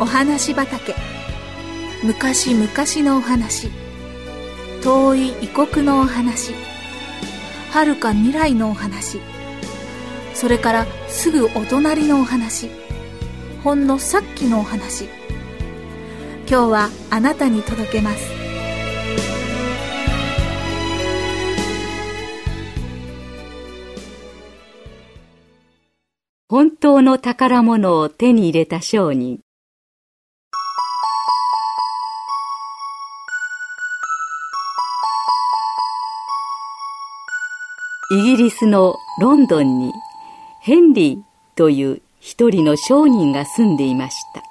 お話畑。昔々のお話。遠い異国のお話。遥か未来のお話。それからすぐお隣のお話。ほんのさっきのお話。今日はあなたに届けます。本当の宝物を手に入れた商人。イギリスのロンドンにヘンリーという一人の商人が住んでいました。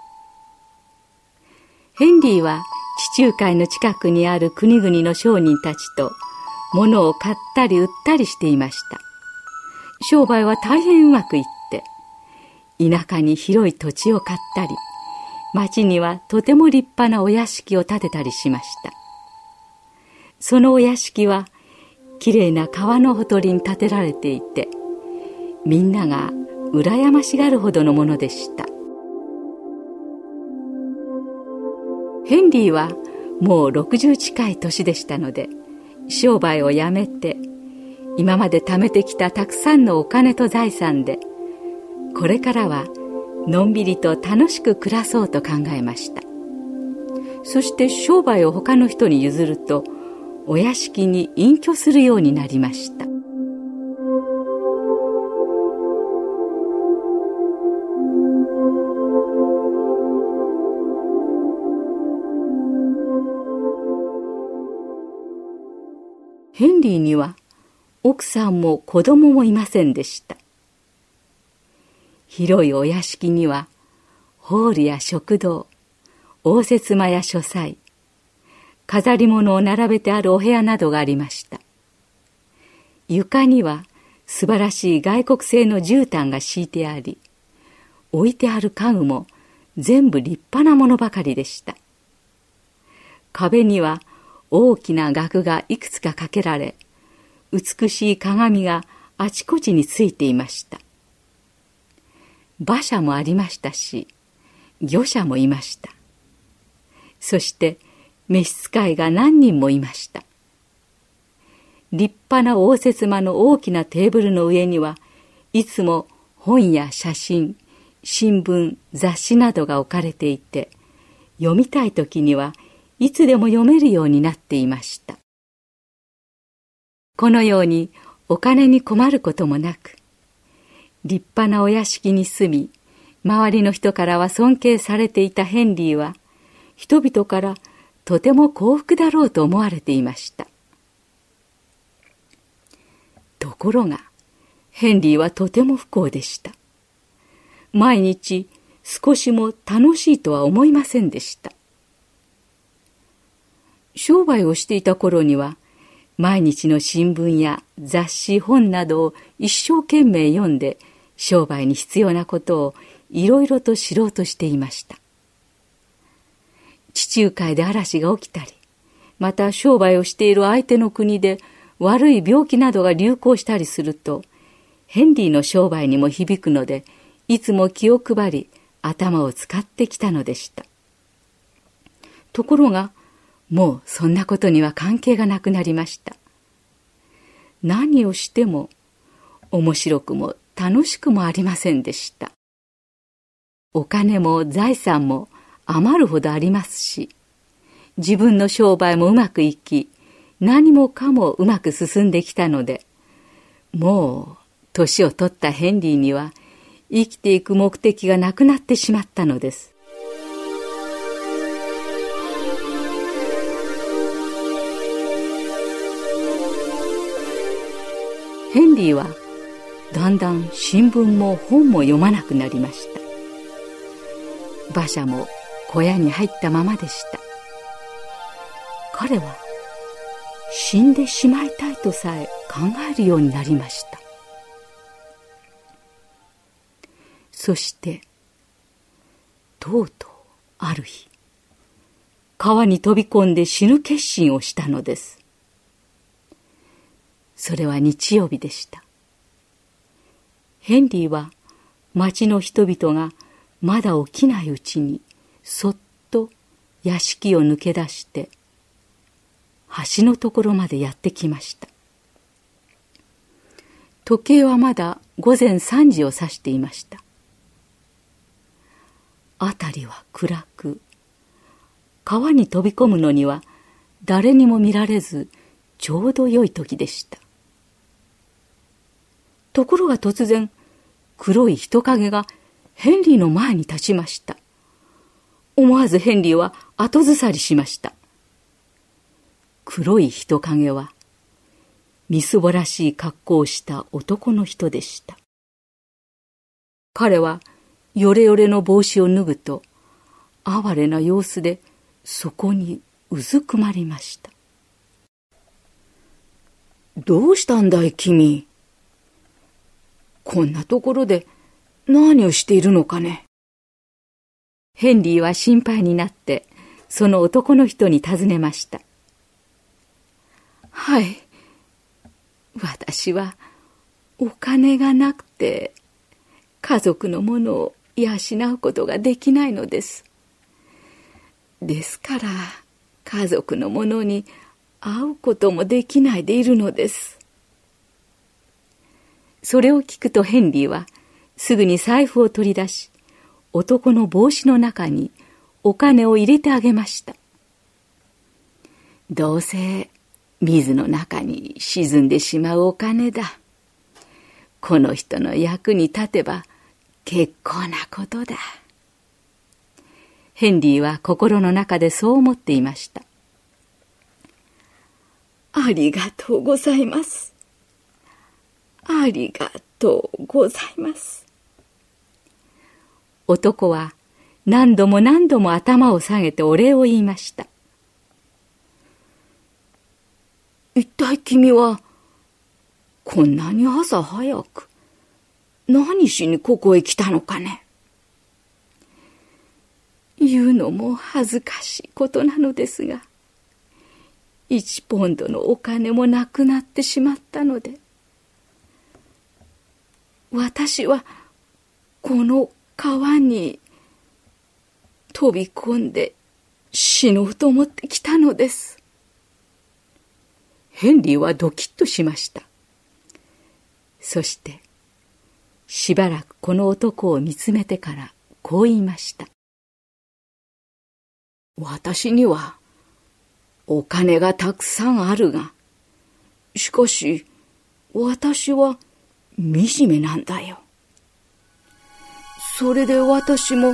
ヘンリーは地中海の近くにある国々の商人たちと物を買ったり売ったりしていました。商売は大変うまくいって田舎に広い土地を買ったり町にはとても立派なお屋敷を建てたりしました。そのお屋敷はきれいな川のほとりに建てられていてみんなが羨ましがるほどのものでした。ヘンリーはもう60近い年でしたので商売をやめて今まで貯めてきたたくさんのお金と財産でこれからはのんびりと楽しく暮らそうと考えました。そして商売を他の人に譲るとお屋敷に隠居するようになりました。ヘンリーには奥さんも子供もいませんでした。広いお屋敷にはホールや食堂応接間や書斎飾り物を並べてあるお部屋などがありました。床には素晴らしい外国製の絨毯が敷いてあり置いてある家具も全部立派なものばかりでした。壁には大きな額がいくつかかけられ美しい鏡があちこちについていました。馬車もありましたし魚車もいました。そして召使いが何人もいました。立派な応接間の大きなテーブルの上にはいつも本や写真新聞雑誌などが置かれていて読みたい時にはいつでも読めるようになっていました。このようにお金に困ることもなく立派なお屋敷に住み周りの人からは尊敬されていたヘンリーは人々からとても幸福だろうと思われていました。ところがヘンリーはとても不幸でした。毎日少しも楽しいとは思いませんでした。商売をしていた頃には毎日の新聞や雑誌本などを一生懸命読んで商売に必要なことをいろいろと知ろうとしていました。地中海で嵐が起きたり、また商売をしている相手の国で悪い病気などが流行したりすると、ヘンリーの商売にも響くので、いつも気を配り、頭を使ってきたのでした。ところが、もうそんなことには関係がなくなりました。何をしても、面白くも楽しくもありませんでした。お金も財産も余るほどありますし、自分の商売もうまくいき、何もかもうまく進んできたので、もう年を取ったヘンリーには生きていく目的がなくなってしまったのです。ヘンリーはだんだん新聞も本も読まなくなりました。馬車も小屋に入ったままでした。彼は死んでしまいたいとさえ考えるようになりました。そしてとうとうある日川に飛び込んで死ぬ決心をしたのです。それは日曜日でした。ヘンリーは町の人々がまだ起きないうちにそっと屋敷を抜け出して橋のところまでやってきました。時計はまだ午前3時を指していました。辺りは暗く川に飛び込むのには誰にも見られずちょうど良い時でした。ところが突然黒い人影がヘンリーの前に立ちました。思わずヘンリーは後ずさりしました。黒い人影はみすぼらしい格好をした男の人でした。彼はよれよれの帽子を脱ぐと哀れな様子でそこにうずくまりました。どうしたんだい君？こんなところで何をしているのかねヘンリーは心配になってその男の人に尋ねました。はい。私はお金がなくて家族のものを養うことができないのです。ですから家族のものに会うこともできないでいるのです。それを聞くとヘンリーはすぐに財布を取り出し男の帽子の中にお金を入れてあげましたどうせ水の中に沈んでしまうお金だこの人の役に立てば結構なことだヘンリーは心の中でそう思っていましたありがとうございます。ありがとうございます。男は何度も何度も頭を下げてお礼を言いました。一体君は、こんなに朝早く、何しにここへ来たのかね。言うのも恥ずかしいことなのですが、1ポンドのお金もなくなってしまったので私はこの川に飛び込んで死のうと思ってきたのです。ヘンリーはドキッとしました。そしてしばらくこの男を見つめてからこう言いました私にはお金がたくさんあるが、しかし、私は惨めなんだよ。それで私も、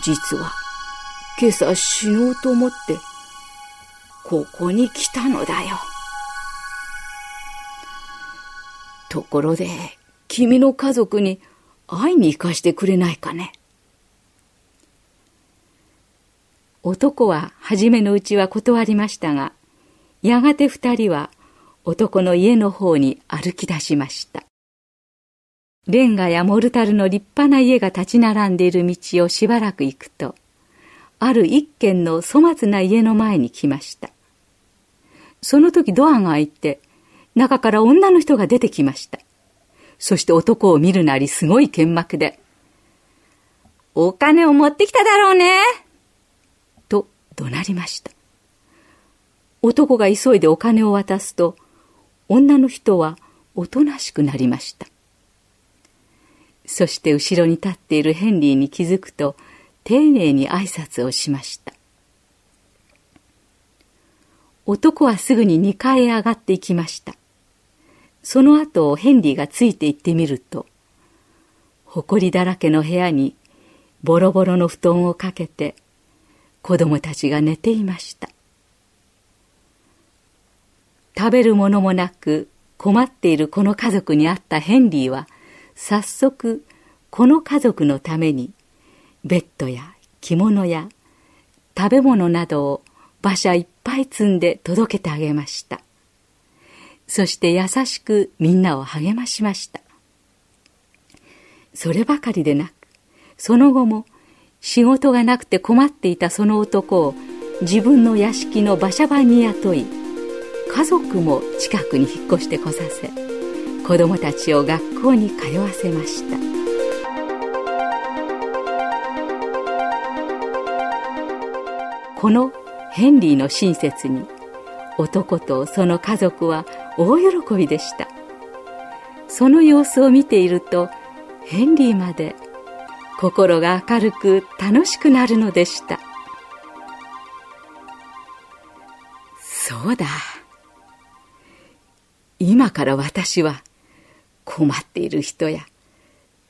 実は、今朝死のうと思って、ここに来たのだよ。ところで、君の家族に会いに行かしてくれないかね。男は初めのうちは断りましたが、やがて二人は男の家の方に歩き出しました。レンガやモルタルの立派な家が立ち並んでいる道をしばらく行くと、ある一軒の粗末な家の前に来ました。その時ドアが開いて、中から女の人が出てきました。そして男を見るなりすごい剣幕で、お金を持ってきただろうねと怒鳴りました。男が急いでお金を渡すと、女の人はおとなしくなりました。そして後ろに立っているヘンリーに気づくと、丁寧に挨拶をしました。男はすぐに2階へ上がっていきました。その後ヘンリーがついて行ってみると、埃だらけの部屋にボロボロの布団をかけて子供たちが寝ていました食べるものもなく困っているこの家族に会ったヘンリーは早速この家族のためにベッドや着物や食べ物などを馬車いっぱい積んで届けてあげました。そして優しくみんなを励ましました。そればかりでなくその後も仕事がなくて困っていたその男を自分の屋敷の馬車番に雇い家族も近くに引っ越してこさせ子供たちを学校に通わせました。このヘンリーの親切に男とその家族は大喜びでした。その様子を見ているとヘンリーまで心が明るく楽しくなるのでした。そうだ。今から私は困っている人や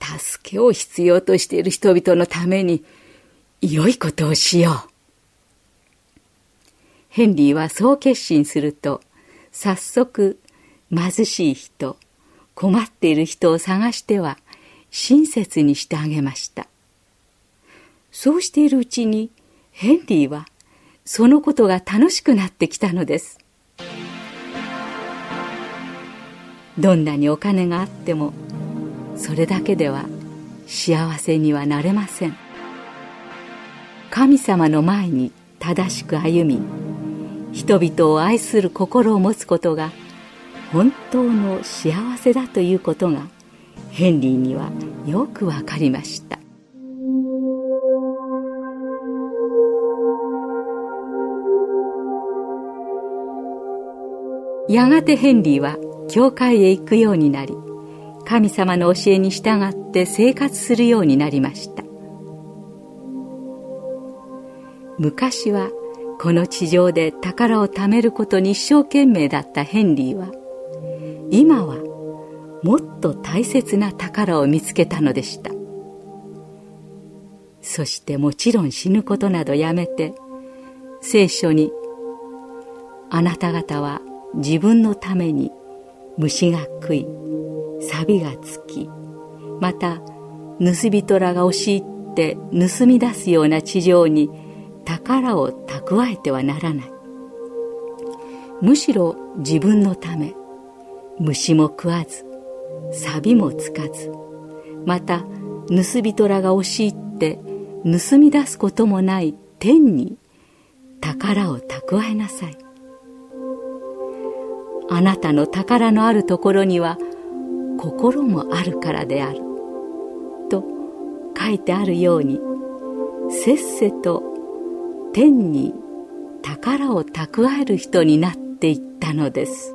助けを必要としている人々のために良いことをしよう。ヘンリーはそう決心すると早速貧しい人困っている人を探しては親切にしてあげましたそうしているうちにヘンリーはそのことが楽しくなってきたのですどんなにお金があってもそれだけでは幸せにはなれません。神様の前に正しく歩み人々を愛する心を持つことが本当の幸せだということがヘンリーにはよくわかりました。やがてヘンリーは教会へ行くようになり神様の教えに従って生活するようになりました。昔はこの地上で宝を貯めることに一生懸命だったヘンリーは今はもっと大切な宝を見つけたのでした。そしてもちろん死ぬことなどやめて聖書に「あなた方は自分のために虫が食い錆がつきまた盗人らが押し入って盗み出すような地上に宝を蓄えてはならない。むしろ自分のため虫も食わず錆もつかずまた盗人らが押し入って盗み出すこともない天に宝を蓄えなさい。あなたの宝のあるところには心もあるからである。と書いてあるようにせっせと天に宝を蓄える人になっていったのです。